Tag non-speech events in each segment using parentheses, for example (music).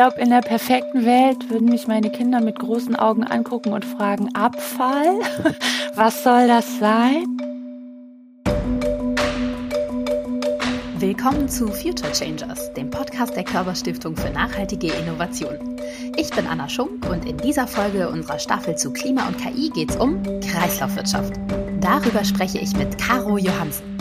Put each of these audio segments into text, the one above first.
glaube, in der perfekten Welt würden mich meine Kinder mit großen Augen angucken und fragen, Abfall? (laughs) Was soll das sein? Willkommen zu Future Changers, dem Podcast der Körperstiftung für nachhaltige Innovation. Ich bin Anna Schunk und in dieser Folge unserer Staffel zu Klima und KI geht es um Kreislaufwirtschaft. Darüber spreche ich mit Caro Johansen.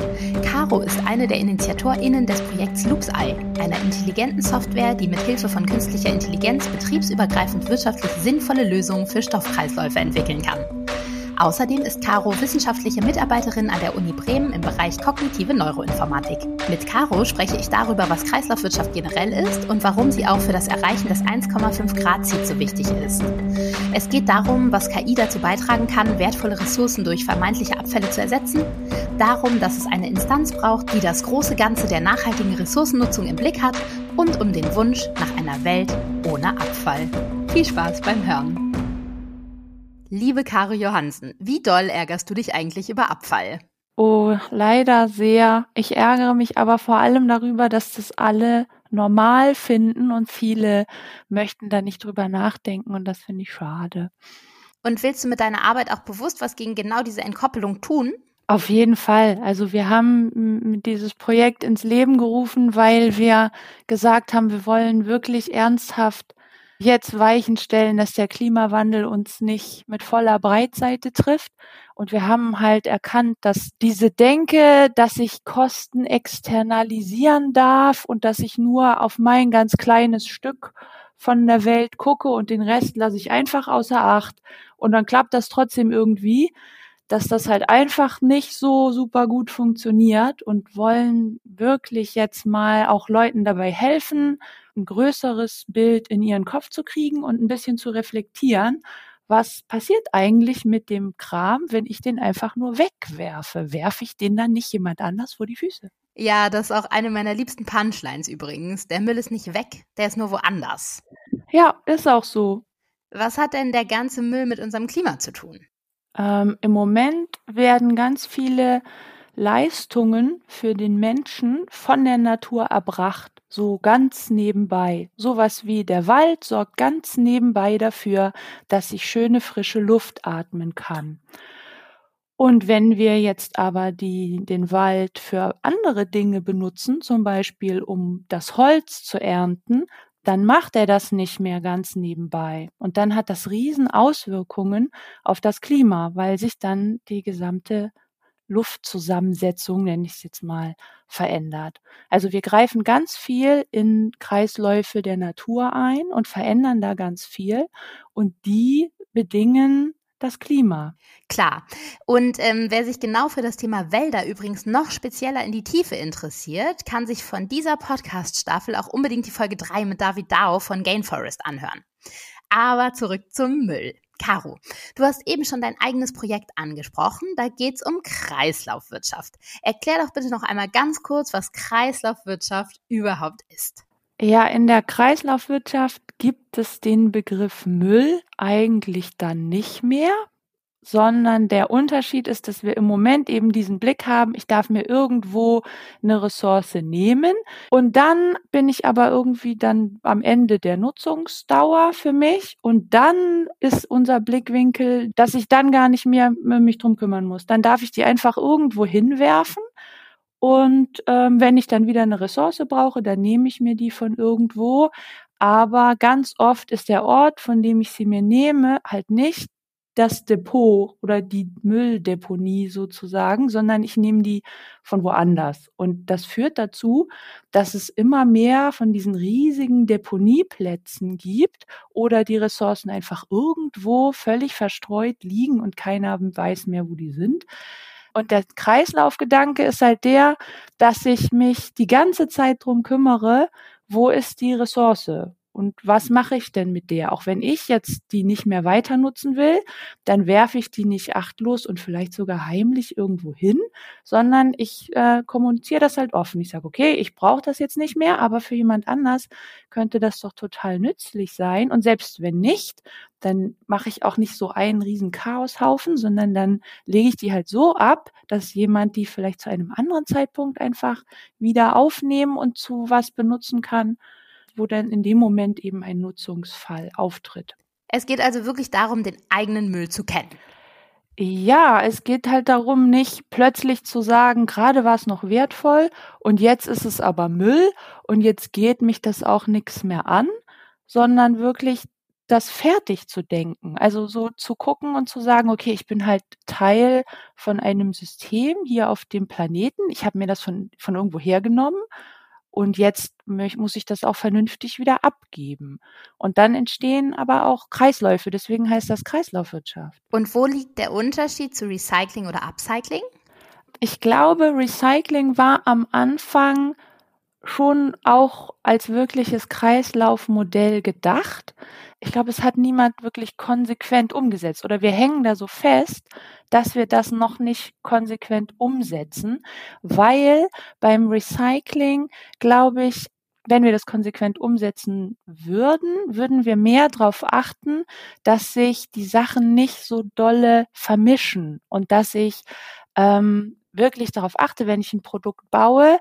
Caro ist eine der InitiatorInnen des Projekts LoopsEye, einer intelligenten Software, die mit Hilfe von künstlicher Intelligenz betriebsübergreifend wirtschaftlich sinnvolle Lösungen für Stoffkreisläufe entwickeln kann. Außerdem ist Caro wissenschaftliche Mitarbeiterin an der Uni Bremen im Bereich kognitive Neuroinformatik. Mit Caro spreche ich darüber, was Kreislaufwirtschaft generell ist und warum sie auch für das Erreichen des 1,5 Grad Ziels so wichtig ist. Es geht darum, was KI dazu beitragen kann, wertvolle Ressourcen durch vermeintliche Abfälle zu ersetzen, darum, dass es eine Instanz braucht, die das große Ganze der nachhaltigen Ressourcennutzung im Blick hat und um den Wunsch nach einer Welt ohne Abfall. Viel Spaß beim Hören! Liebe Caro Johansen, wie doll ärgerst du dich eigentlich über Abfall? Oh, leider sehr. Ich ärgere mich aber vor allem darüber, dass das alle normal finden und viele möchten da nicht drüber nachdenken und das finde ich schade. Und willst du mit deiner Arbeit auch bewusst was gegen genau diese Entkoppelung tun? Auf jeden Fall. Also wir haben dieses Projekt ins Leben gerufen, weil wir gesagt haben, wir wollen wirklich ernsthaft jetzt Weichen stellen, dass der Klimawandel uns nicht mit voller Breitseite trifft. Und wir haben halt erkannt, dass diese Denke, dass ich Kosten externalisieren darf und dass ich nur auf mein ganz kleines Stück von der Welt gucke und den Rest lasse ich einfach außer Acht und dann klappt das trotzdem irgendwie, dass das halt einfach nicht so super gut funktioniert und wollen wirklich jetzt mal auch Leuten dabei helfen, ein größeres Bild in ihren Kopf zu kriegen und ein bisschen zu reflektieren, was passiert eigentlich mit dem Kram, wenn ich den einfach nur wegwerfe? Werfe ich den dann nicht jemand anders vor die Füße? Ja, das ist auch eine meiner liebsten Punchlines übrigens. Der Müll ist nicht weg, der ist nur woanders. Ja, ist auch so. Was hat denn der ganze Müll mit unserem Klima zu tun? Ähm, Im Moment werden ganz viele Leistungen für den Menschen von der Natur erbracht, so ganz nebenbei. Sowas wie der Wald sorgt ganz nebenbei dafür, dass ich schöne frische Luft atmen kann. Und wenn wir jetzt aber die, den Wald für andere Dinge benutzen, zum Beispiel um das Holz zu ernten, dann macht er das nicht mehr ganz nebenbei. Und dann hat das riesen Auswirkungen auf das Klima, weil sich dann die gesamte Luftzusammensetzung, nenne ich es jetzt mal, verändert. Also wir greifen ganz viel in Kreisläufe der Natur ein und verändern da ganz viel und die bedingen das Klima. Klar. Und ähm, wer sich genau für das Thema Wälder übrigens noch spezieller in die Tiefe interessiert, kann sich von dieser Podcast-Staffel auch unbedingt die Folge 3 mit David Dao von Gainforest anhören. Aber zurück zum Müll. Caro, du hast eben schon dein eigenes Projekt angesprochen. Da geht es um Kreislaufwirtschaft. Erklär doch bitte noch einmal ganz kurz, was Kreislaufwirtschaft überhaupt ist. Ja, in der Kreislaufwirtschaft gibt es den Begriff Müll eigentlich dann nicht mehr, sondern der Unterschied ist, dass wir im Moment eben diesen Blick haben, ich darf mir irgendwo eine Ressource nehmen und dann bin ich aber irgendwie dann am Ende der Nutzungsdauer für mich und dann ist unser Blickwinkel, dass ich dann gar nicht mehr mich drum kümmern muss. Dann darf ich die einfach irgendwo hinwerfen und ähm, wenn ich dann wieder eine Ressource brauche, dann nehme ich mir die von irgendwo. Aber ganz oft ist der Ort, von dem ich sie mir nehme, halt nicht das Depot oder die Mülldeponie sozusagen, sondern ich nehme die von woanders. Und das führt dazu, dass es immer mehr von diesen riesigen Deponieplätzen gibt oder die Ressourcen einfach irgendwo völlig verstreut liegen und keiner weiß mehr, wo die sind. Und der Kreislaufgedanke ist halt der, dass ich mich die ganze Zeit drum kümmere, wo ist die Ressource? Und was mache ich denn mit der? Auch wenn ich jetzt die nicht mehr weiter nutzen will, dann werfe ich die nicht achtlos und vielleicht sogar heimlich irgendwo hin, sondern ich äh, kommuniziere das halt offen. Ich sage, okay, ich brauche das jetzt nicht mehr, aber für jemand anders könnte das doch total nützlich sein. Und selbst wenn nicht, dann mache ich auch nicht so einen riesen Chaoshaufen, sondern dann lege ich die halt so ab, dass jemand die vielleicht zu einem anderen Zeitpunkt einfach wieder aufnehmen und zu was benutzen kann wo dann in dem Moment eben ein Nutzungsfall auftritt. Es geht also wirklich darum, den eigenen Müll zu kennen. Ja, es geht halt darum, nicht plötzlich zu sagen, gerade war es noch wertvoll und jetzt ist es aber Müll und jetzt geht mich das auch nichts mehr an, sondern wirklich das fertig zu denken. Also so zu gucken und zu sagen, okay, ich bin halt Teil von einem System hier auf dem Planeten. Ich habe mir das von, von irgendwo hergenommen und jetzt muss ich das auch vernünftig wieder abgeben. Und dann entstehen aber auch Kreisläufe. Deswegen heißt das Kreislaufwirtschaft. Und wo liegt der Unterschied zu Recycling oder Upcycling? Ich glaube, Recycling war am Anfang schon auch als wirkliches Kreislaufmodell gedacht. Ich glaube, es hat niemand wirklich konsequent umgesetzt. Oder wir hängen da so fest, dass wir das noch nicht konsequent umsetzen, weil beim Recycling, glaube ich, wenn wir das konsequent umsetzen würden, würden wir mehr darauf achten, dass sich die Sachen nicht so dolle vermischen und dass ich ähm, wirklich darauf achte, wenn ich ein Produkt baue,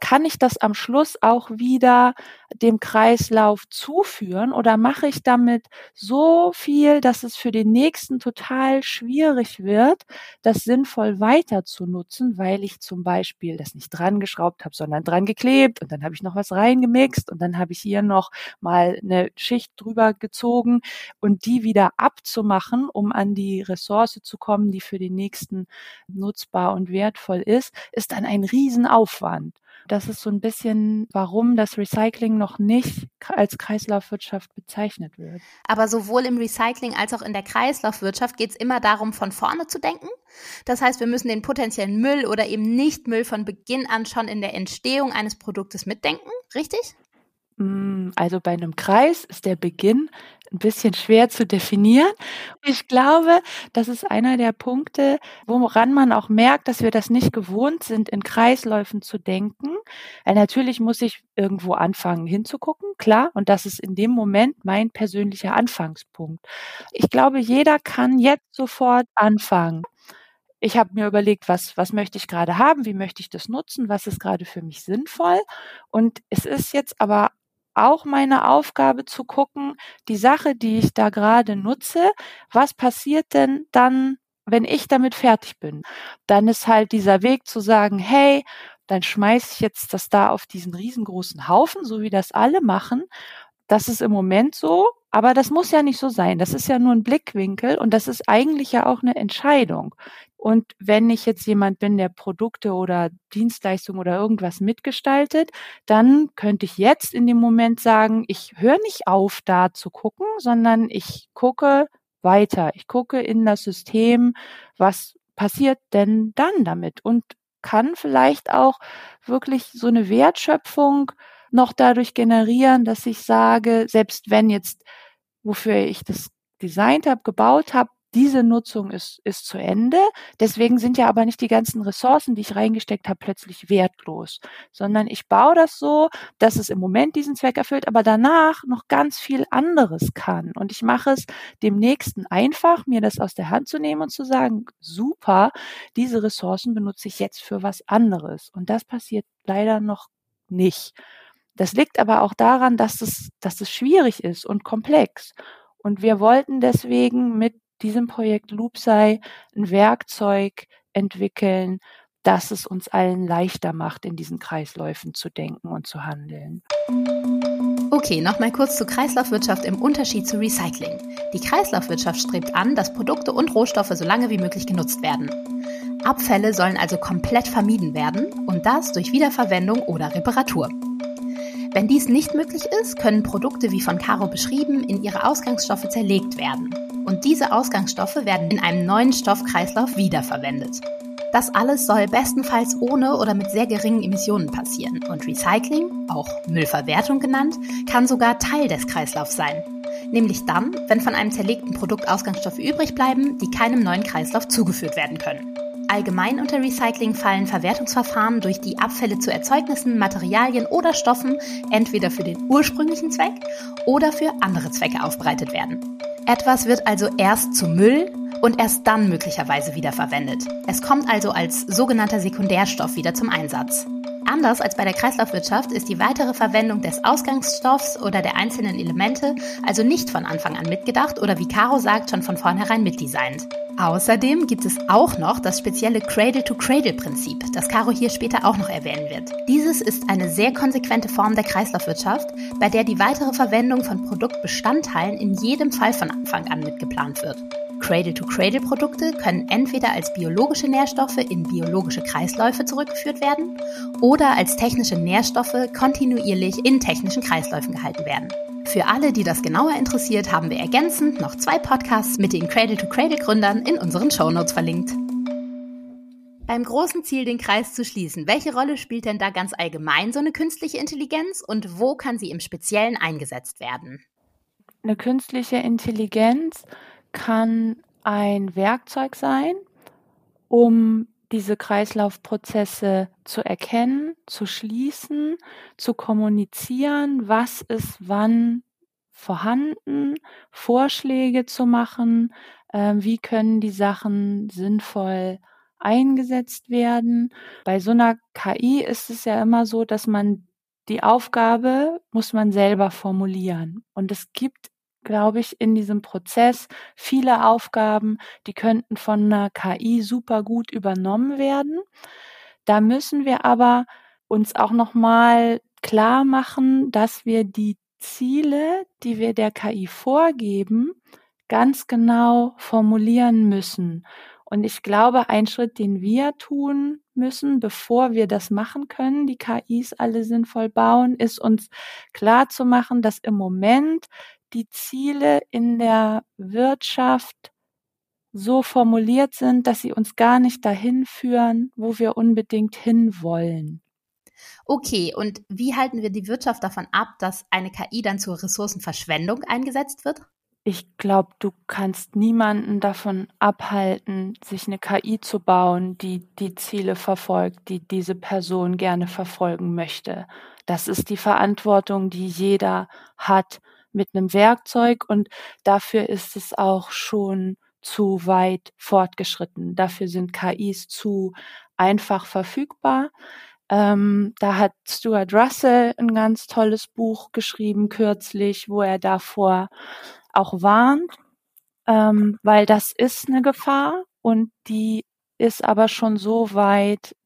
kann ich das am Schluss auch wieder dem Kreislauf zuführen oder mache ich damit so viel, dass es für den nächsten total schwierig wird, das sinnvoll weiter zu nutzen, weil ich zum Beispiel das nicht dran geschraubt habe, sondern dran geklebt und dann habe ich noch was reingemixt und dann habe ich hier noch mal eine Schicht drüber gezogen und die wieder abzumachen, um an die Ressource zu kommen, die für den nächsten nutzbar und wertvoll ist, ist dann ein Riesenaufwand. Das ist so ein bisschen, warum das Recycling noch nicht als Kreislaufwirtschaft bezeichnet wird. Aber sowohl im Recycling als auch in der Kreislaufwirtschaft geht es immer darum, von vorne zu denken. Das heißt, wir müssen den potenziellen Müll oder eben Nicht-Müll von Beginn an schon in der Entstehung eines Produktes mitdenken, richtig? Mm, also bei einem Kreis ist der Beginn ein bisschen schwer zu definieren. Ich glaube, das ist einer der Punkte, woran man auch merkt, dass wir das nicht gewohnt sind, in Kreisläufen zu denken. Weil natürlich muss ich irgendwo anfangen hinzugucken, klar. Und das ist in dem Moment mein persönlicher Anfangspunkt. Ich glaube, jeder kann jetzt sofort anfangen ich habe mir überlegt, was, was möchte ich gerade haben, wie möchte ich das nutzen, was ist gerade für mich sinnvoll. Und es ist jetzt aber auch meine Aufgabe zu gucken, die Sache, die ich da gerade nutze, was passiert denn dann, wenn ich damit fertig bin? Dann ist halt dieser Weg zu sagen, hey, dann schmeiß ich jetzt das da auf diesen riesengroßen Haufen, so wie das alle machen. Das ist im Moment so, aber das muss ja nicht so sein. Das ist ja nur ein Blickwinkel und das ist eigentlich ja auch eine Entscheidung. Und wenn ich jetzt jemand bin, der Produkte oder Dienstleistungen oder irgendwas mitgestaltet, dann könnte ich jetzt in dem Moment sagen, ich höre nicht auf, da zu gucken, sondern ich gucke weiter. Ich gucke in das System, was passiert denn dann damit und kann vielleicht auch wirklich so eine Wertschöpfung noch dadurch generieren, dass ich sage, selbst wenn jetzt, wofür ich das designt habe, gebaut habe, diese Nutzung ist, ist zu Ende. Deswegen sind ja aber nicht die ganzen Ressourcen, die ich reingesteckt habe, plötzlich wertlos, sondern ich baue das so, dass es im Moment diesen Zweck erfüllt, aber danach noch ganz viel anderes kann. Und ich mache es dem Nächsten einfach, mir das aus der Hand zu nehmen und zu sagen, super, diese Ressourcen benutze ich jetzt für was anderes. Und das passiert leider noch nicht. Das liegt aber auch daran, dass es, dass es schwierig ist und komplex. Und wir wollten deswegen mit diesem Projekt Loopsei ein Werkzeug entwickeln, das es uns allen leichter macht, in diesen Kreisläufen zu denken und zu handeln. Okay, nochmal kurz zur Kreislaufwirtschaft im Unterschied zu Recycling. Die Kreislaufwirtschaft strebt an, dass Produkte und Rohstoffe so lange wie möglich genutzt werden. Abfälle sollen also komplett vermieden werden und das durch Wiederverwendung oder Reparatur. Wenn dies nicht möglich ist, können Produkte wie von Caro beschrieben in ihre Ausgangsstoffe zerlegt werden. Und diese Ausgangsstoffe werden in einem neuen Stoffkreislauf wiederverwendet. Das alles soll bestenfalls ohne oder mit sehr geringen Emissionen passieren. Und Recycling, auch Müllverwertung genannt, kann sogar Teil des Kreislaufs sein. Nämlich dann, wenn von einem zerlegten Produkt Ausgangsstoffe übrig bleiben, die keinem neuen Kreislauf zugeführt werden können. Allgemein unter Recycling fallen Verwertungsverfahren, durch die Abfälle zu Erzeugnissen, Materialien oder Stoffen entweder für den ursprünglichen Zweck oder für andere Zwecke aufbereitet werden. Etwas wird also erst zu Müll und erst dann möglicherweise wiederverwendet. Es kommt also als sogenannter Sekundärstoff wieder zum Einsatz. Anders als bei der Kreislaufwirtschaft ist die weitere Verwendung des Ausgangsstoffs oder der einzelnen Elemente also nicht von Anfang an mitgedacht oder wie Caro sagt, schon von vornherein mitdesignt. Außerdem gibt es auch noch das spezielle Cradle-to-Cradle-Prinzip, das Caro hier später auch noch erwähnen wird. Dieses ist eine sehr konsequente Form der Kreislaufwirtschaft, bei der die weitere Verwendung von Produktbestandteilen in jedem Fall von Anfang an mitgeplant wird. Cradle-to-Cradle-Produkte können entweder als biologische Nährstoffe in biologische Kreisläufe zurückgeführt werden oder als technische Nährstoffe kontinuierlich in technischen Kreisläufen gehalten werden. Für alle, die das genauer interessiert, haben wir ergänzend noch zwei Podcasts mit den Cradle-to-Cradle-Gründern in unseren Shownotes verlinkt. Beim großen Ziel, den Kreis zu schließen, welche Rolle spielt denn da ganz allgemein so eine künstliche Intelligenz und wo kann sie im Speziellen eingesetzt werden? Eine künstliche Intelligenz kann ein Werkzeug sein, um diese Kreislaufprozesse zu erkennen, zu schließen, zu kommunizieren, was ist wann vorhanden, Vorschläge zu machen, äh, wie können die Sachen sinnvoll eingesetzt werden. Bei so einer KI ist es ja immer so, dass man die Aufgabe muss man selber formulieren. Und es gibt glaube ich, in diesem Prozess viele Aufgaben, die könnten von einer KI super gut übernommen werden. Da müssen wir aber uns auch nochmal klar machen, dass wir die Ziele, die wir der KI vorgeben, ganz genau formulieren müssen. Und ich glaube, ein Schritt, den wir tun müssen, bevor wir das machen können, die KIs alle sinnvoll bauen, ist uns klar zu machen, dass im Moment die Ziele in der Wirtschaft so formuliert sind, dass sie uns gar nicht dahin führen, wo wir unbedingt hinwollen. Okay, und wie halten wir die Wirtschaft davon ab, dass eine KI dann zur Ressourcenverschwendung eingesetzt wird? Ich glaube, du kannst niemanden davon abhalten, sich eine KI zu bauen, die die Ziele verfolgt, die diese Person gerne verfolgen möchte. Das ist die Verantwortung, die jeder hat mit einem Werkzeug und dafür ist es auch schon zu weit fortgeschritten. Dafür sind KIs zu einfach verfügbar. Ähm, da hat Stuart Russell ein ganz tolles Buch geschrieben kürzlich, wo er davor auch warnt, ähm, weil das ist eine Gefahr und die ist aber schon so weit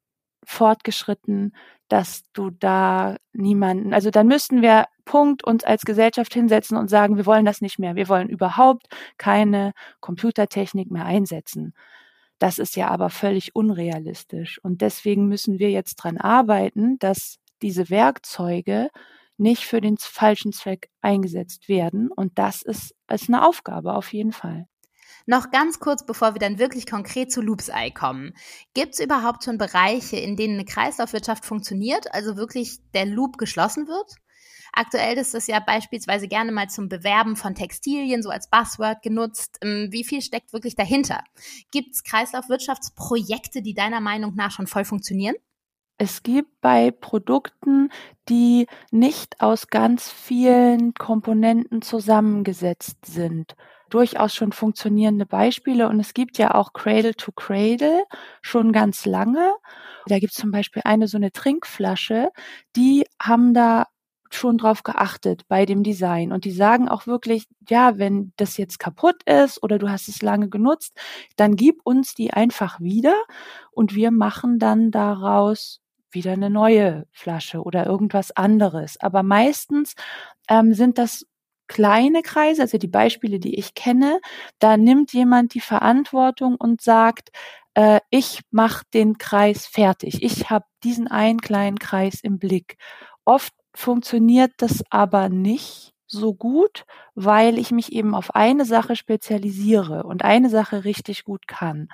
fortgeschritten, dass du da niemanden, also dann müssten wir Punkt uns als Gesellschaft hinsetzen und sagen, wir wollen das nicht mehr. Wir wollen überhaupt keine Computertechnik mehr einsetzen. Das ist ja aber völlig unrealistisch. Und deswegen müssen wir jetzt dran arbeiten, dass diese Werkzeuge nicht für den falschen Zweck eingesetzt werden. Und das ist, ist eine Aufgabe auf jeden Fall. Noch ganz kurz, bevor wir dann wirklich konkret zu Loops Eye kommen. Gibt es überhaupt schon Bereiche, in denen eine Kreislaufwirtschaft funktioniert, also wirklich der Loop geschlossen wird? Aktuell ist das ja beispielsweise gerne mal zum Bewerben von Textilien so als Buzzword genutzt. Ähm, wie viel steckt wirklich dahinter? Gibt es Kreislaufwirtschaftsprojekte, die deiner Meinung nach schon voll funktionieren? Es gibt bei Produkten, die nicht aus ganz vielen Komponenten zusammengesetzt sind, durchaus schon funktionierende Beispiele. Und es gibt ja auch Cradle to Cradle schon ganz lange. Da gibt es zum Beispiel eine so eine Trinkflasche, die haben da schon drauf geachtet bei dem Design. Und die sagen auch wirklich, ja, wenn das jetzt kaputt ist oder du hast es lange genutzt, dann gib uns die einfach wieder und wir machen dann daraus wieder eine neue Flasche oder irgendwas anderes. Aber meistens ähm, sind das kleine Kreise, also die Beispiele, die ich kenne, da nimmt jemand die Verantwortung und sagt, äh, ich mache den Kreis fertig. Ich habe diesen einen kleinen Kreis im Blick. Oft funktioniert das aber nicht so gut, weil ich mich eben auf eine Sache spezialisiere und eine Sache richtig gut kann.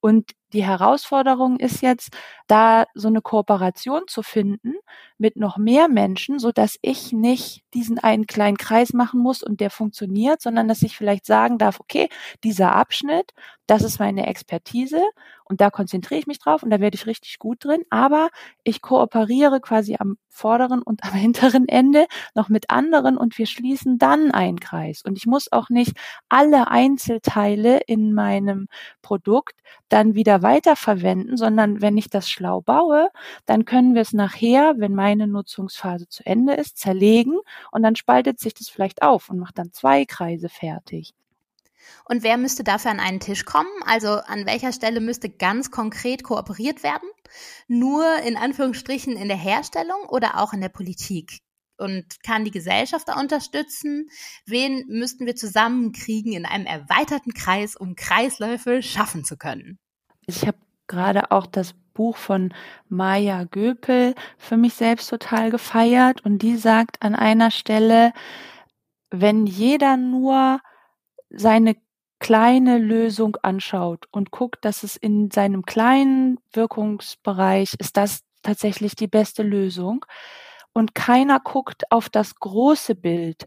Und die Herausforderung ist jetzt, da so eine Kooperation zu finden mit noch mehr Menschen, so dass ich nicht diesen einen kleinen Kreis machen muss und der funktioniert, sondern dass ich vielleicht sagen darf, okay, dieser Abschnitt, das ist meine Expertise und da konzentriere ich mich drauf und da werde ich richtig gut drin, aber ich kooperiere quasi am vorderen und am (laughs) hinteren Ende noch mit anderen und wir schließen dann einen Kreis. Und ich muss auch nicht alle Einzelteile in meinem Produkt dann wieder weiterverwenden, sondern wenn ich das schlau baue, dann können wir es nachher, wenn meine Nutzungsphase zu Ende ist, zerlegen und dann spaltet sich das vielleicht auf und macht dann zwei Kreise fertig. Und wer müsste dafür an einen Tisch kommen? Also an welcher Stelle müsste ganz konkret kooperiert werden? Nur in Anführungsstrichen in der Herstellung oder auch in der Politik? Und kann die Gesellschaft da unterstützen? Wen müssten wir zusammenkriegen in einem erweiterten Kreis, um Kreisläufe schaffen zu können? Ich habe gerade auch das Buch von Maya Göpel für mich selbst total gefeiert und die sagt an einer Stelle, wenn jeder nur seine kleine Lösung anschaut und guckt, dass es in seinem kleinen Wirkungsbereich ist das tatsächlich die beste Lösung und keiner guckt auf das große Bild,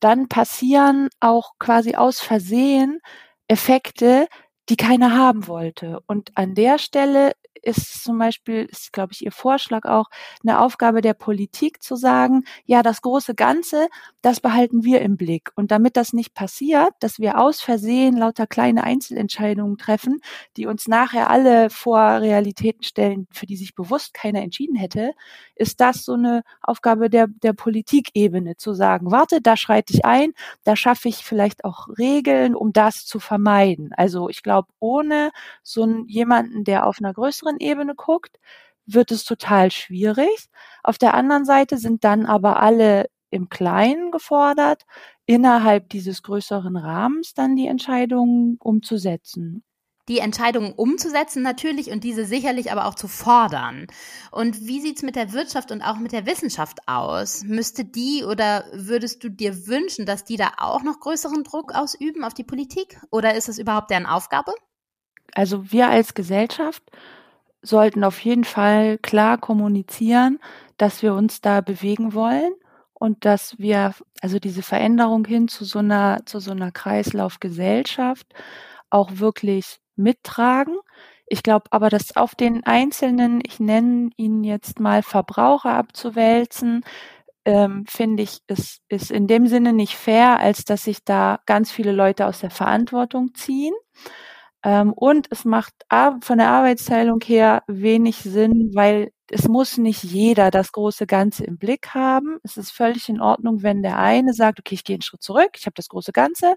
dann passieren auch quasi aus Versehen Effekte, die keiner haben wollte. Und an der Stelle ist zum Beispiel, ist, glaube ich, Ihr Vorschlag auch, eine Aufgabe der Politik zu sagen, ja, das große Ganze, das behalten wir im Blick. Und damit das nicht passiert, dass wir aus Versehen lauter kleine Einzelentscheidungen treffen, die uns nachher alle vor Realitäten stellen, für die sich bewusst keiner entschieden hätte, ist das so eine Aufgabe der, der Politikebene, zu sagen, warte, da schreite ich ein, da schaffe ich vielleicht auch Regeln, um das zu vermeiden. Also ich glaube, ohne so einen, jemanden, der auf einer größeren größeren Ebene guckt, wird es total schwierig. Auf der anderen Seite sind dann aber alle im Kleinen gefordert, innerhalb dieses größeren Rahmens dann die Entscheidungen umzusetzen die Entscheidungen umzusetzen natürlich und diese sicherlich aber auch zu fordern. Und wie sieht's mit der Wirtschaft und auch mit der Wissenschaft aus? Müsste die oder würdest du dir wünschen, dass die da auch noch größeren Druck ausüben auf die Politik? Oder ist es überhaupt deren Aufgabe? Also wir als Gesellschaft sollten auf jeden Fall klar kommunizieren, dass wir uns da bewegen wollen und dass wir also diese Veränderung hin zu so einer zu so einer Kreislaufgesellschaft auch wirklich mittragen. Ich glaube aber, dass auf den einzelnen, ich nenne ihn jetzt mal Verbraucher abzuwälzen, ähm, finde ich, ist, ist in dem Sinne nicht fair, als dass sich da ganz viele Leute aus der Verantwortung ziehen. Ähm, und es macht von der Arbeitsteilung her wenig Sinn, weil es muss nicht jeder das große Ganze im Blick haben. Es ist völlig in Ordnung, wenn der eine sagt, okay, ich gehe einen Schritt zurück, ich habe das große Ganze,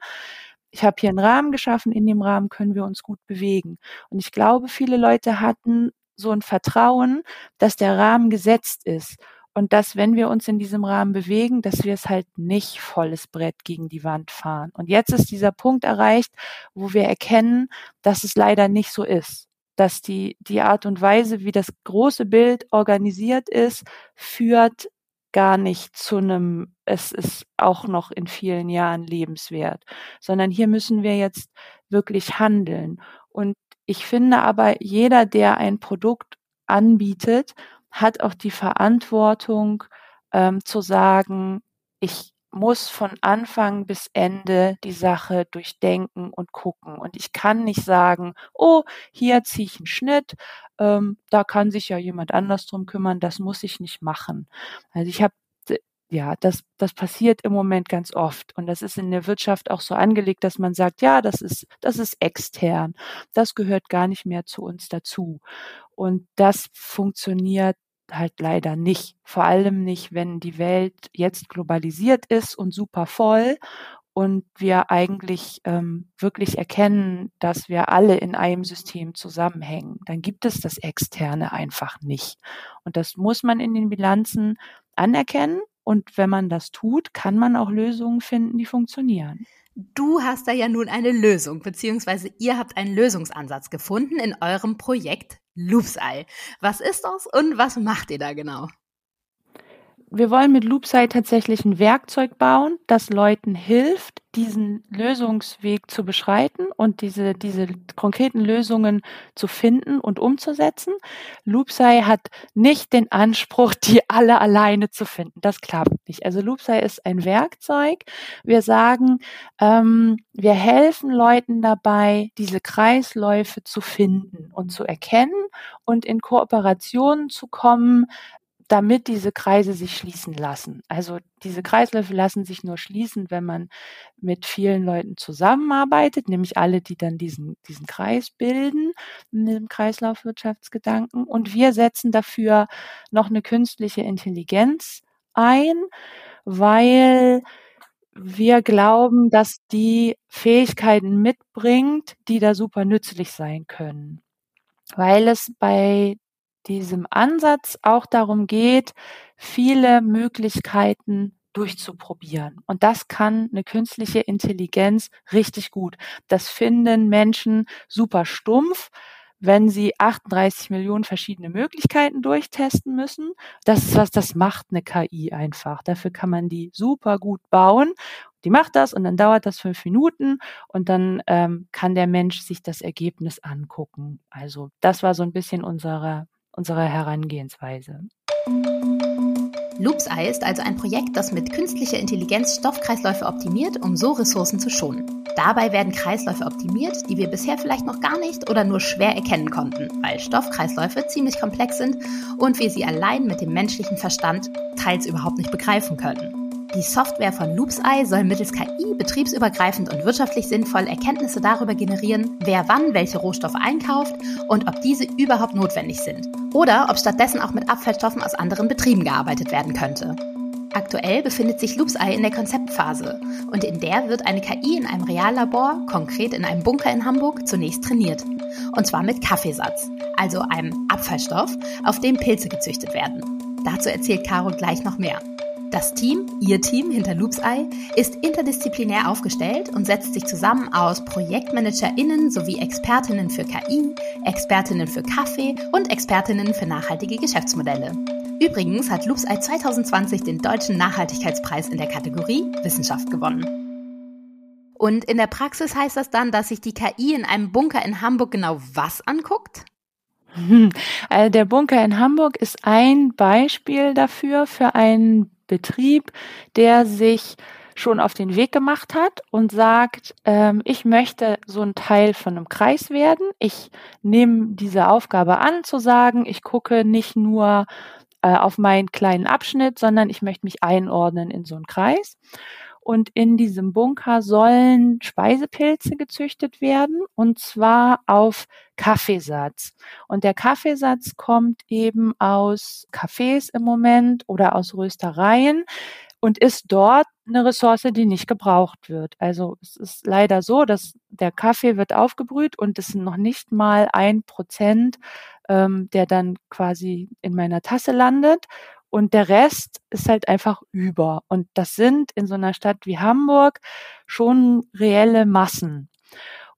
ich habe hier einen Rahmen geschaffen, in dem Rahmen können wir uns gut bewegen. Und ich glaube, viele Leute hatten so ein Vertrauen, dass der Rahmen gesetzt ist und dass, wenn wir uns in diesem Rahmen bewegen, dass wir es halt nicht volles Brett gegen die Wand fahren. Und jetzt ist dieser Punkt erreicht, wo wir erkennen, dass es leider nicht so ist. Dass die, die Art und Weise, wie das große Bild organisiert ist, führt gar nicht zu einem, es ist auch noch in vielen Jahren lebenswert, sondern hier müssen wir jetzt wirklich handeln. Und ich finde aber, jeder, der ein Produkt anbietet, hat auch die Verantwortung ähm, zu sagen, ich muss von Anfang bis Ende die Sache durchdenken und gucken. Und ich kann nicht sagen, oh, hier ziehe ich einen Schnitt, ähm, da kann sich ja jemand anders drum kümmern, das muss ich nicht machen. Also ich habe ja, das, das passiert im Moment ganz oft. Und das ist in der Wirtschaft auch so angelegt, dass man sagt, ja, das ist, das ist extern. Das gehört gar nicht mehr zu uns dazu. Und das funktioniert halt leider nicht. Vor allem nicht, wenn die Welt jetzt globalisiert ist und super voll und wir eigentlich ähm, wirklich erkennen, dass wir alle in einem System zusammenhängen. Dann gibt es das Externe einfach nicht. Und das muss man in den Bilanzen anerkennen. Und wenn man das tut, kann man auch Lösungen finden, die funktionieren. Du hast da ja nun eine Lösung, beziehungsweise ihr habt einen Lösungsansatz gefunden in eurem Projekt Loopsei. Was ist das und was macht ihr da genau? Wir wollen mit Loopsei tatsächlich ein Werkzeug bauen, das Leuten hilft, diesen Lösungsweg zu beschreiten und diese, diese konkreten Lösungen zu finden und umzusetzen. Loopsei hat nicht den Anspruch, (laughs) die alle alleine zu finden. Das klappt nicht. Also Loopsei ist ein Werkzeug. Wir sagen, ähm, wir helfen Leuten dabei, diese Kreisläufe zu finden und zu erkennen und in Kooperationen zu kommen, damit diese Kreise sich schließen lassen. Also diese Kreisläufe lassen sich nur schließen, wenn man mit vielen Leuten zusammenarbeitet, nämlich alle, die dann diesen, diesen Kreis bilden, in dem Kreislaufwirtschaftsgedanken. Und wir setzen dafür noch eine künstliche Intelligenz ein, weil wir glauben, dass die Fähigkeiten mitbringt, die da super nützlich sein können. Weil es bei diesem Ansatz auch darum geht, viele Möglichkeiten durchzuprobieren. Und das kann eine künstliche Intelligenz richtig gut. Das finden Menschen super stumpf, wenn sie 38 Millionen verschiedene Möglichkeiten durchtesten müssen. Das ist was, das macht eine KI einfach. Dafür kann man die super gut bauen. Die macht das und dann dauert das fünf Minuten und dann ähm, kann der Mensch sich das Ergebnis angucken. Also das war so ein bisschen unsere unserer Herangehensweise. Loops Eye ist also ein Projekt, das mit künstlicher Intelligenz Stoffkreisläufe optimiert, um so Ressourcen zu schonen. Dabei werden Kreisläufe optimiert, die wir bisher vielleicht noch gar nicht oder nur schwer erkennen konnten, weil Stoffkreisläufe ziemlich komplex sind und wir sie allein mit dem menschlichen Verstand teils überhaupt nicht begreifen können. Die Software von LoopsEye soll mittels KI betriebsübergreifend und wirtschaftlich sinnvoll Erkenntnisse darüber generieren, wer wann welche Rohstoffe einkauft und ob diese überhaupt notwendig sind. Oder ob stattdessen auch mit Abfallstoffen aus anderen Betrieben gearbeitet werden könnte. Aktuell befindet sich LoopsEye in der Konzeptphase und in der wird eine KI in einem Reallabor, konkret in einem Bunker in Hamburg, zunächst trainiert. Und zwar mit Kaffeesatz, also einem Abfallstoff, auf dem Pilze gezüchtet werden. Dazu erzählt Caro gleich noch mehr. Das Team, Ihr Team hinter LoopsEye, ist interdisziplinär aufgestellt und setzt sich zusammen aus ProjektmanagerInnen sowie Expertinnen für KI, Expertinnen für Kaffee und Expertinnen für nachhaltige Geschäftsmodelle. Übrigens hat LoopsEye 2020 den Deutschen Nachhaltigkeitspreis in der Kategorie Wissenschaft gewonnen. Und in der Praxis heißt das dann, dass sich die KI in einem Bunker in Hamburg genau was anguckt? Also der Bunker in Hamburg ist ein Beispiel dafür, für einen Betrieb, der sich schon auf den Weg gemacht hat und sagt, ähm, ich möchte so ein Teil von einem Kreis werden. Ich nehme diese Aufgabe an, zu sagen, ich gucke nicht nur äh, auf meinen kleinen Abschnitt, sondern ich möchte mich einordnen in so einen Kreis. Und in diesem Bunker sollen Speisepilze gezüchtet werden und zwar auf Kaffeesatz. Und der Kaffeesatz kommt eben aus Cafés im Moment oder aus Röstereien und ist dort eine Ressource, die nicht gebraucht wird. Also es ist leider so, dass der Kaffee wird aufgebrüht und es sind noch nicht mal ein Prozent, ähm, der dann quasi in meiner Tasse landet und der Rest ist halt einfach über. Und das sind in so einer Stadt wie Hamburg schon reelle Massen.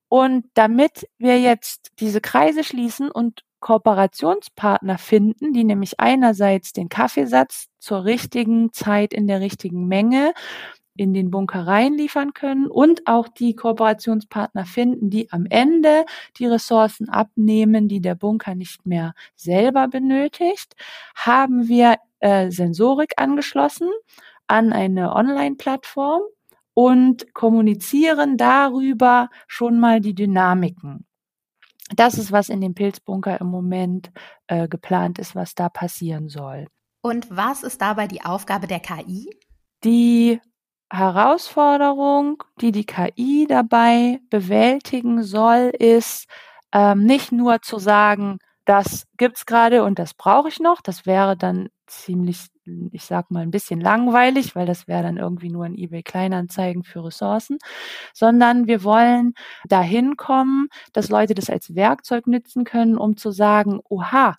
Und damit wir jetzt diese Kreise schließen und Kooperationspartner finden, die nämlich einerseits den Kaffeesatz zur richtigen Zeit in der richtigen Menge in den Bunker reinliefern können und auch die Kooperationspartner finden, die am Ende die Ressourcen abnehmen, die der Bunker nicht mehr selber benötigt, haben wir äh, Sensorik angeschlossen an eine Online-Plattform und kommunizieren darüber schon mal die Dynamiken. Das ist, was in dem Pilzbunker im Moment äh, geplant ist, was da passieren soll. Und was ist dabei die Aufgabe der KI? Die Herausforderung, die die KI dabei bewältigen soll, ist ähm, nicht nur zu sagen, das gibt's gerade und das brauche ich noch. Das wäre dann ziemlich, ich sag mal, ein bisschen langweilig, weil das wäre dann irgendwie nur ein eBay Kleinanzeigen für Ressourcen, sondern wir wollen dahin kommen, dass Leute das als Werkzeug nutzen können, um zu sagen, oha,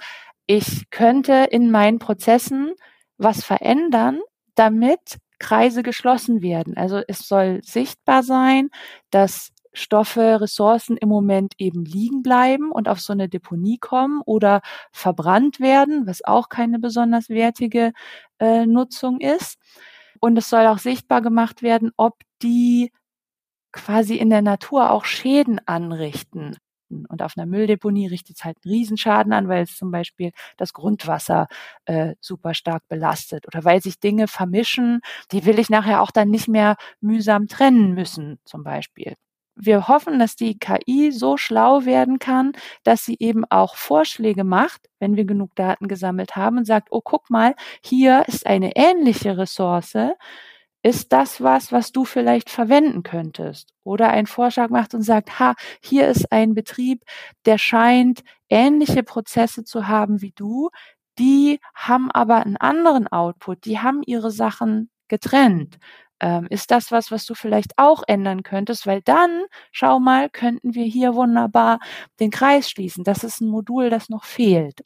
ich könnte in meinen Prozessen was verändern, damit Kreise geschlossen werden. Also es soll sichtbar sein, dass Stoffe, Ressourcen im Moment eben liegen bleiben und auf so eine Deponie kommen oder verbrannt werden, was auch keine besonders wertige äh, Nutzung ist. Und es soll auch sichtbar gemacht werden, ob die quasi in der Natur auch Schäden anrichten. Und auf einer Mülldeponie richtet es halt einen Riesenschaden an, weil es zum Beispiel das Grundwasser äh, super stark belastet oder weil sich Dinge vermischen, die will ich nachher auch dann nicht mehr mühsam trennen müssen, zum Beispiel. Wir hoffen, dass die KI so schlau werden kann, dass sie eben auch Vorschläge macht, wenn wir genug Daten gesammelt haben und sagt, oh, guck mal, hier ist eine ähnliche Ressource. Ist das was, was du vielleicht verwenden könntest? Oder einen Vorschlag macht und sagt, ha, hier ist ein Betrieb, der scheint ähnliche Prozesse zu haben wie du. Die haben aber einen anderen Output. Die haben ihre Sachen getrennt ähm, ist das was, was du vielleicht auch ändern könntest, weil dann, schau mal, könnten wir hier wunderbar den Kreis schließen. Das ist ein Modul, das noch fehlt.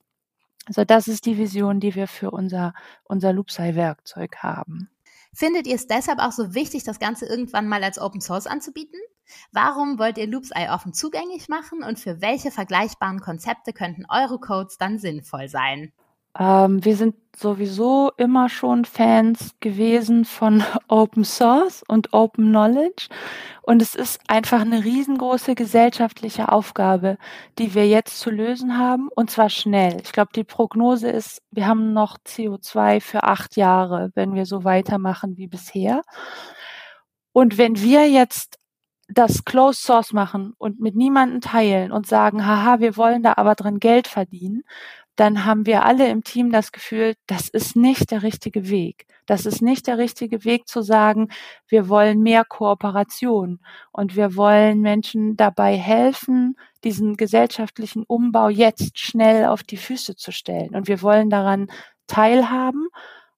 Also das ist die Vision, die wir für unser, unser Loopsei-Werkzeug haben. Findet ihr es deshalb auch so wichtig, das Ganze irgendwann mal als Open Source anzubieten? Warum wollt ihr LoopsEye offen zugänglich machen und für welche vergleichbaren Konzepte könnten eure Codes dann sinnvoll sein? Ähm, wir sind sowieso immer schon Fans gewesen von (laughs) Open Source und Open Knowledge. Und es ist einfach eine riesengroße gesellschaftliche Aufgabe, die wir jetzt zu lösen haben, und zwar schnell. Ich glaube, die Prognose ist, wir haben noch CO2 für acht Jahre, wenn wir so weitermachen wie bisher. Und wenn wir jetzt das Closed Source machen und mit niemandem teilen und sagen, haha, wir wollen da aber drin Geld verdienen, dann haben wir alle im Team das Gefühl, das ist nicht der richtige Weg. Das ist nicht der richtige Weg zu sagen, wir wollen mehr Kooperation und wir wollen Menschen dabei helfen, diesen gesellschaftlichen Umbau jetzt schnell auf die Füße zu stellen. Und wir wollen daran teilhaben,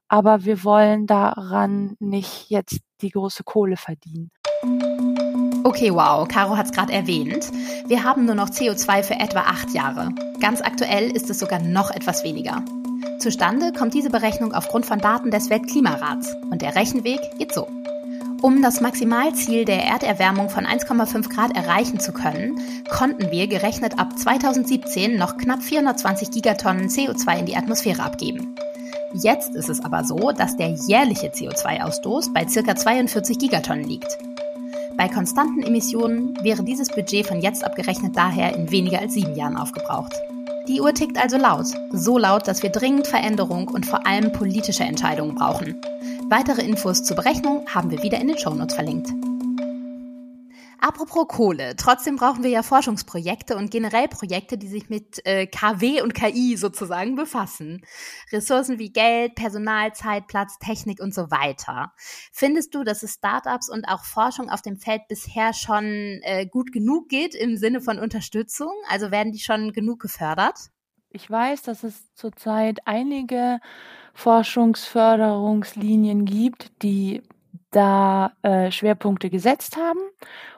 aber wir wollen daran nicht jetzt die große Kohle verdienen. Okay, wow, Caro hat es gerade erwähnt. Wir haben nur noch CO2 für etwa acht Jahre. Ganz aktuell ist es sogar noch etwas weniger. Zustande kommt diese Berechnung aufgrund von Daten des Weltklimarats. Und der Rechenweg geht so. Um das Maximalziel der Erderwärmung von 1,5 Grad erreichen zu können, konnten wir gerechnet ab 2017 noch knapp 420 Gigatonnen CO2 in die Atmosphäre abgeben. Jetzt ist es aber so, dass der jährliche CO2-Ausstoß bei ca. 42 Gigatonnen liegt. Bei konstanten Emissionen wäre dieses Budget von jetzt abgerechnet daher in weniger als sieben Jahren aufgebraucht. Die Uhr tickt also laut, so laut, dass wir dringend Veränderung und vor allem politische Entscheidungen brauchen. Weitere Infos zur Berechnung haben wir wieder in den Shownotes verlinkt. Apropos Kohle, trotzdem brauchen wir ja Forschungsprojekte und generell Projekte, die sich mit äh, KW und KI sozusagen befassen. Ressourcen wie Geld, Personal, Zeit, Platz, Technik und so weiter. Findest du, dass es Startups und auch Forschung auf dem Feld bisher schon äh, gut genug geht im Sinne von Unterstützung? Also werden die schon genug gefördert? Ich weiß, dass es zurzeit einige Forschungsförderungslinien gibt, die da äh, Schwerpunkte gesetzt haben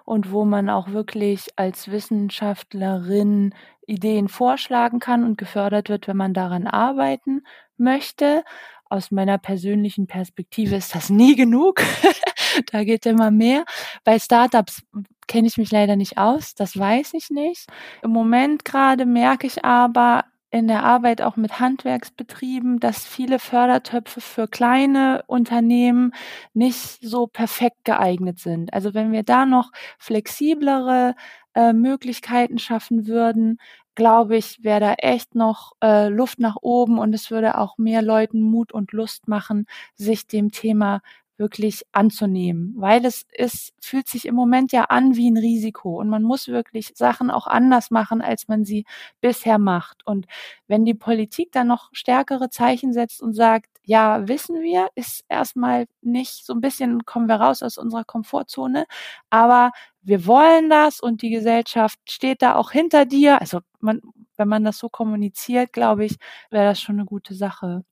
und wo man auch wirklich als Wissenschaftlerin Ideen vorschlagen kann und gefördert wird, wenn man daran arbeiten möchte. Aus meiner persönlichen Perspektive ist das nie genug. (laughs) da geht immer mehr. Bei Startups kenne ich mich leider nicht aus, das weiß ich nicht. Im Moment gerade merke ich aber, in der Arbeit auch mit Handwerksbetrieben, dass viele Fördertöpfe für kleine Unternehmen nicht so perfekt geeignet sind. Also wenn wir da noch flexiblere äh, Möglichkeiten schaffen würden, glaube ich, wäre da echt noch äh, Luft nach oben und es würde auch mehr Leuten Mut und Lust machen, sich dem Thema wirklich anzunehmen, weil es ist, fühlt sich im Moment ja an wie ein Risiko und man muss wirklich Sachen auch anders machen, als man sie bisher macht. Und wenn die Politik dann noch stärkere Zeichen setzt und sagt, ja, wissen wir, ist erstmal nicht so ein bisschen, kommen wir raus aus unserer Komfortzone, aber wir wollen das und die Gesellschaft steht da auch hinter dir. Also man, wenn man das so kommuniziert, glaube ich, wäre das schon eine gute Sache.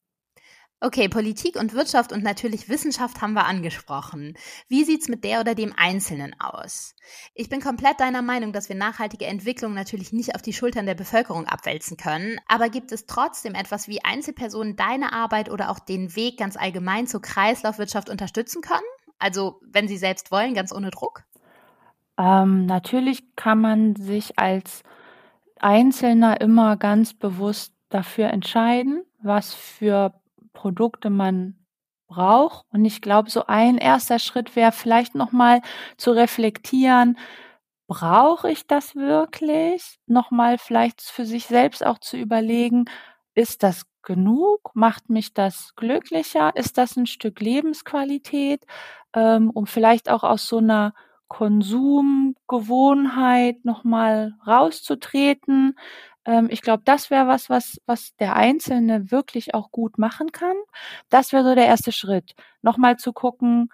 Okay, Politik und Wirtschaft und natürlich Wissenschaft haben wir angesprochen. Wie sieht's mit der oder dem Einzelnen aus? Ich bin komplett deiner Meinung, dass wir nachhaltige Entwicklung natürlich nicht auf die Schultern der Bevölkerung abwälzen können. Aber gibt es trotzdem etwas, wie Einzelpersonen deine Arbeit oder auch den Weg ganz allgemein zur Kreislaufwirtschaft unterstützen können? Also, wenn sie selbst wollen, ganz ohne Druck? Ähm, natürlich kann man sich als Einzelner immer ganz bewusst dafür entscheiden, was für Produkte man braucht. Und ich glaube, so ein erster Schritt wäre vielleicht nochmal zu reflektieren, brauche ich das wirklich? Nochmal vielleicht für sich selbst auch zu überlegen, ist das genug? Macht mich das glücklicher? Ist das ein Stück Lebensqualität? Ähm, um vielleicht auch aus so einer Konsumgewohnheit nochmal rauszutreten. Ähm, ich glaube, das wäre was, was, was der Einzelne wirklich auch gut machen kann. Das wäre so der erste Schritt. Nochmal zu gucken,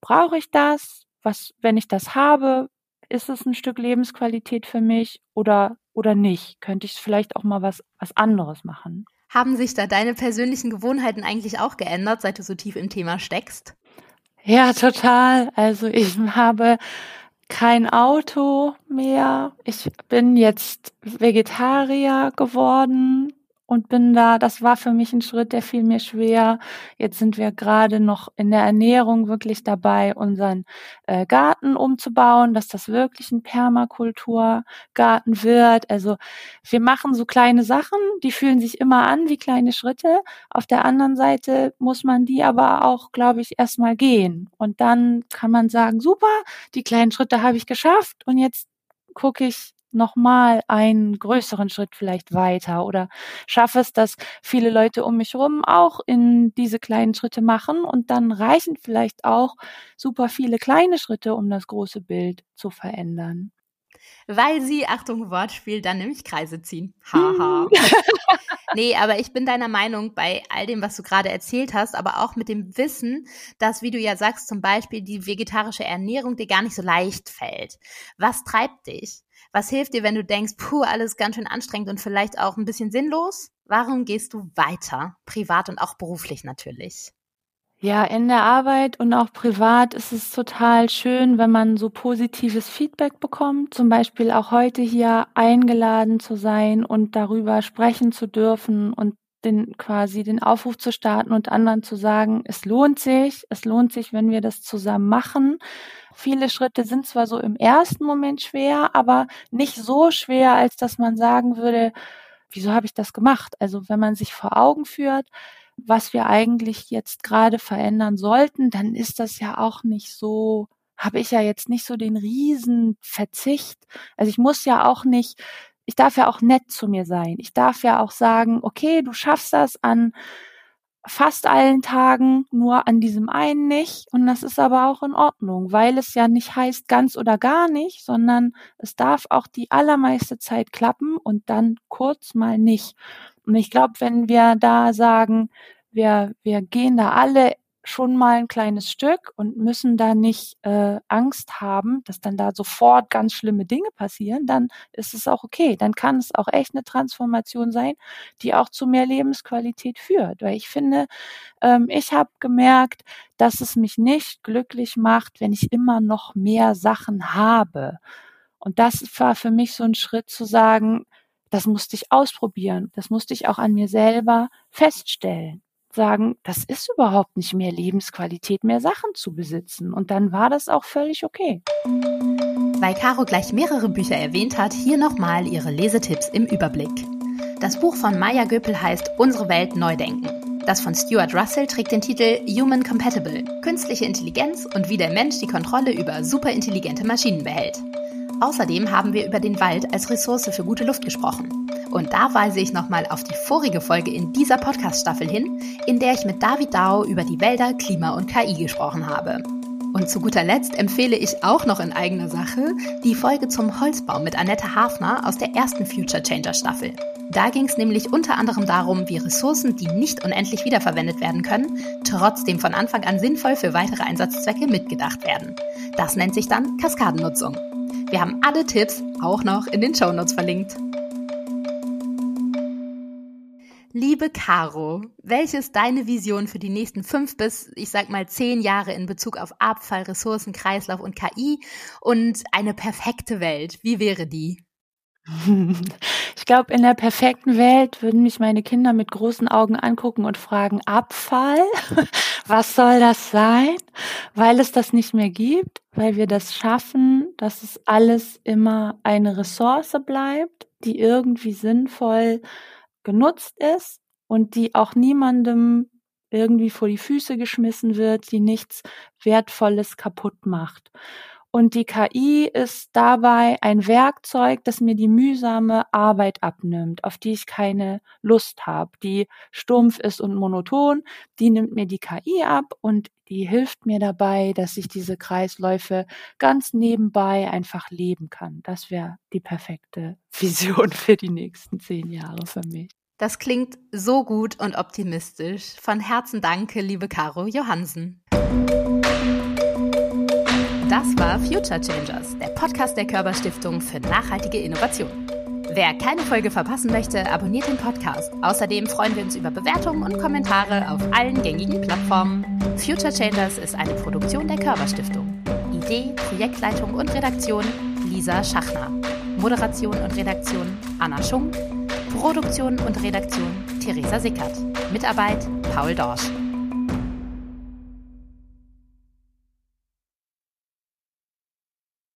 brauche ich das? Was, wenn ich das habe, ist es ein Stück Lebensqualität für mich oder, oder nicht? Könnte ich vielleicht auch mal was, was anderes machen? Haben sich da deine persönlichen Gewohnheiten eigentlich auch geändert, seit du so tief im Thema steckst? Ja, total. Also ich habe kein Auto mehr. Ich bin jetzt Vegetarier geworden und bin da, das war für mich ein Schritt, der fiel mir schwer. Jetzt sind wir gerade noch in der Ernährung wirklich dabei, unseren äh, Garten umzubauen, dass das wirklich ein Permakulturgarten wird. Also wir machen so kleine Sachen, die fühlen sich immer an wie kleine Schritte. Auf der anderen Seite muss man die aber auch, glaube ich, erstmal gehen. Und dann kann man sagen, super, die kleinen Schritte habe ich geschafft und jetzt gucke ich nochmal einen größeren Schritt vielleicht weiter oder schaffe es, dass viele Leute um mich herum auch in diese kleinen Schritte machen und dann reichen vielleicht auch super viele kleine Schritte, um das große Bild zu verändern. Weil sie, Achtung, Wortspiel, dann nämlich Kreise ziehen. Haha. (laughs) nee, aber ich bin deiner Meinung bei all dem, was du gerade erzählt hast, aber auch mit dem Wissen, dass, wie du ja sagst, zum Beispiel die vegetarische Ernährung dir gar nicht so leicht fällt. Was treibt dich? Was hilft dir, wenn du denkst, puh, alles ganz schön anstrengend und vielleicht auch ein bisschen sinnlos? Warum gehst du weiter? Privat und auch beruflich natürlich. Ja, in der Arbeit und auch privat ist es total schön, wenn man so positives Feedback bekommt. Zum Beispiel auch heute hier eingeladen zu sein und darüber sprechen zu dürfen und den quasi den Aufruf zu starten und anderen zu sagen, es lohnt sich, es lohnt sich, wenn wir das zusammen machen. Viele Schritte sind zwar so im ersten Moment schwer, aber nicht so schwer, als dass man sagen würde, wieso habe ich das gemacht? Also wenn man sich vor Augen führt, was wir eigentlich jetzt gerade verändern sollten, dann ist das ja auch nicht so, habe ich ja jetzt nicht so den riesen Verzicht. Also ich muss ja auch nicht, ich darf ja auch nett zu mir sein. Ich darf ja auch sagen, okay, du schaffst das an fast allen Tagen, nur an diesem einen nicht. Und das ist aber auch in Ordnung, weil es ja nicht heißt ganz oder gar nicht, sondern es darf auch die allermeiste Zeit klappen und dann kurz mal nicht. Und ich glaube, wenn wir da sagen, wir, wir gehen da alle schon mal ein kleines Stück und müssen da nicht äh, Angst haben, dass dann da sofort ganz schlimme Dinge passieren, dann ist es auch okay. Dann kann es auch echt eine Transformation sein, die auch zu mehr Lebensqualität führt. Weil ich finde, ähm, ich habe gemerkt, dass es mich nicht glücklich macht, wenn ich immer noch mehr Sachen habe. Und das war für mich so ein Schritt zu sagen, das musste ich ausprobieren. Das musste ich auch an mir selber feststellen sagen, das ist überhaupt nicht mehr Lebensqualität, mehr Sachen zu besitzen. Und dann war das auch völlig okay. Weil Caro gleich mehrere Bücher erwähnt hat, hier nochmal ihre Lesetipps im Überblick. Das Buch von Maya Göpel heißt Unsere Welt neu denken. Das von Stuart Russell trägt den Titel Human Compatible, künstliche Intelligenz und wie der Mensch die Kontrolle über superintelligente Maschinen behält. Außerdem haben wir über den Wald als Ressource für gute Luft gesprochen. Und da weise ich nochmal auf die vorige Folge in dieser Podcast-Staffel hin, in der ich mit David Dao über die Wälder, Klima und KI gesprochen habe. Und zu guter Letzt empfehle ich auch noch in eigener Sache die Folge zum Holzbau mit Annette Hafner aus der ersten Future Changer Staffel. Da ging es nämlich unter anderem darum, wie Ressourcen, die nicht unendlich wiederverwendet werden können, trotzdem von Anfang an sinnvoll für weitere Einsatzzwecke mitgedacht werden. Das nennt sich dann Kaskadennutzung. Wir haben alle Tipps auch noch in den Shownotes verlinkt. Liebe Caro, welche ist deine Vision für die nächsten fünf bis, ich sag mal, zehn Jahre in Bezug auf Abfall, Ressourcen, Kreislauf und KI und eine perfekte Welt? Wie wäre die? (laughs) Ich glaube, in der perfekten Welt würden mich meine Kinder mit großen Augen angucken und fragen, Abfall? (laughs) Was soll das sein? Weil es das nicht mehr gibt, weil wir das schaffen, dass es alles immer eine Ressource bleibt, die irgendwie sinnvoll genutzt ist und die auch niemandem irgendwie vor die Füße geschmissen wird, die nichts Wertvolles kaputt macht. Und die KI ist dabei ein Werkzeug, das mir die mühsame Arbeit abnimmt, auf die ich keine Lust habe, die stumpf ist und monoton. Die nimmt mir die KI ab und die hilft mir dabei, dass ich diese Kreisläufe ganz nebenbei einfach leben kann. Das wäre die perfekte (laughs) Vision für die nächsten zehn Jahre für mich. Das klingt so gut und optimistisch. Von Herzen danke, liebe Caro Johansen. Das war Future Changers, der Podcast der Körperstiftung für nachhaltige Innovation. Wer keine Folge verpassen möchte, abonniert den Podcast. Außerdem freuen wir uns über Bewertungen und Kommentare auf allen gängigen Plattformen. Future Changers ist eine Produktion der Körperstiftung. Idee, Projektleitung und Redaktion Lisa Schachner. Moderation und Redaktion Anna Schunk. Produktion und Redaktion Theresa Sickert. Mitarbeit Paul Dorsch.